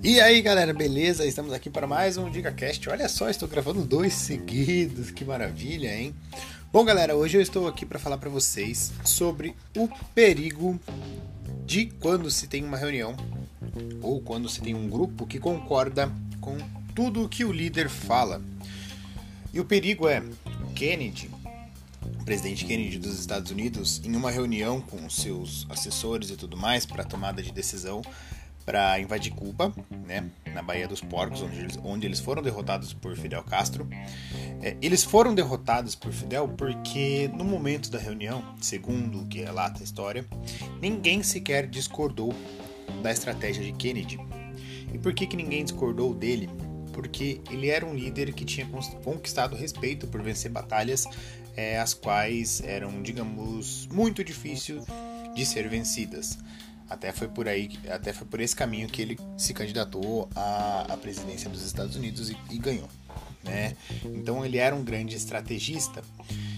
E aí galera, beleza? Estamos aqui para mais um DicaCast. Olha só, estou gravando dois seguidos, que maravilha, hein? Bom galera, hoje eu estou aqui para falar para vocês sobre o perigo de quando se tem uma reunião ou quando se tem um grupo que concorda com tudo que o líder fala. E o perigo é Kennedy, o presidente Kennedy dos Estados Unidos, em uma reunião com seus assessores e tudo mais para tomada de decisão, para invadir Cuba, né, na Baía dos Porcos, onde eles, onde eles foram derrotados por Fidel Castro. É, eles foram derrotados por Fidel porque, no momento da reunião, segundo o que relata a história, ninguém sequer discordou da estratégia de Kennedy. E por que, que ninguém discordou dele? Porque ele era um líder que tinha conquistado respeito por vencer batalhas é, as quais eram, digamos, muito difíceis de ser vencidas. Até foi por aí, até foi por esse caminho que ele se candidatou à, à presidência dos Estados Unidos e, e ganhou. Né? Então ele era um grande estrategista.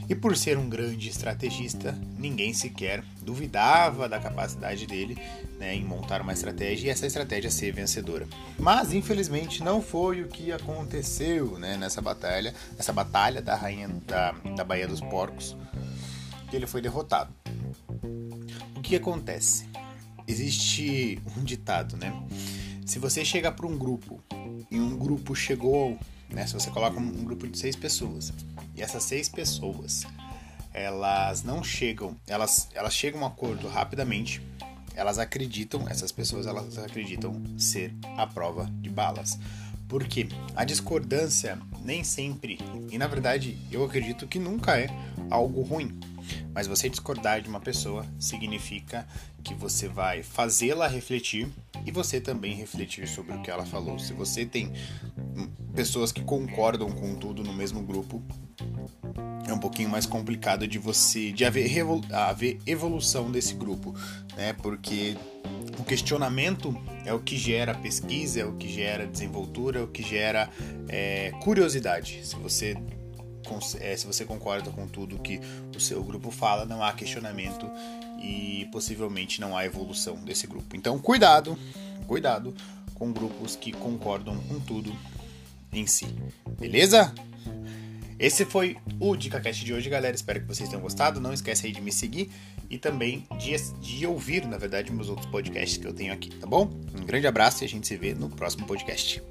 E por ser um grande estrategista, ninguém sequer duvidava da capacidade dele né, em montar uma estratégia e essa estratégia ser vencedora. Mas infelizmente não foi o que aconteceu né, nessa batalha, nessa batalha da rainha da, da Baía dos Porcos, que ele foi derrotado. O que acontece? Existe um ditado, né? Se você chega para um grupo e um grupo chegou, né? Se você coloca um grupo de seis pessoas e essas seis pessoas elas não chegam, elas, elas chegam a um acordo rapidamente, elas acreditam, essas pessoas elas acreditam ser a prova de balas. Porque a discordância nem sempre, e na verdade eu acredito que nunca é algo ruim. Mas você discordar de uma pessoa significa que você vai fazê-la refletir e você também refletir sobre o que ela falou. Se você tem pessoas que concordam com tudo no mesmo grupo, pouquinho mais complicado de você de haver, haver evolução desse grupo, né? Porque o questionamento é o que gera pesquisa, é o que gera desenvoltura, é o que gera é, curiosidade. Se você é, se você concorda com tudo que o seu grupo fala, não há questionamento e possivelmente não há evolução desse grupo. Então, cuidado, cuidado com grupos que concordam com tudo em si. Beleza? Esse foi o DicaCast de hoje, galera. Espero que vocês tenham gostado. Não esquece aí de me seguir e também de, de ouvir, na verdade, meus outros podcasts que eu tenho aqui, tá bom? Um grande abraço e a gente se vê no próximo podcast.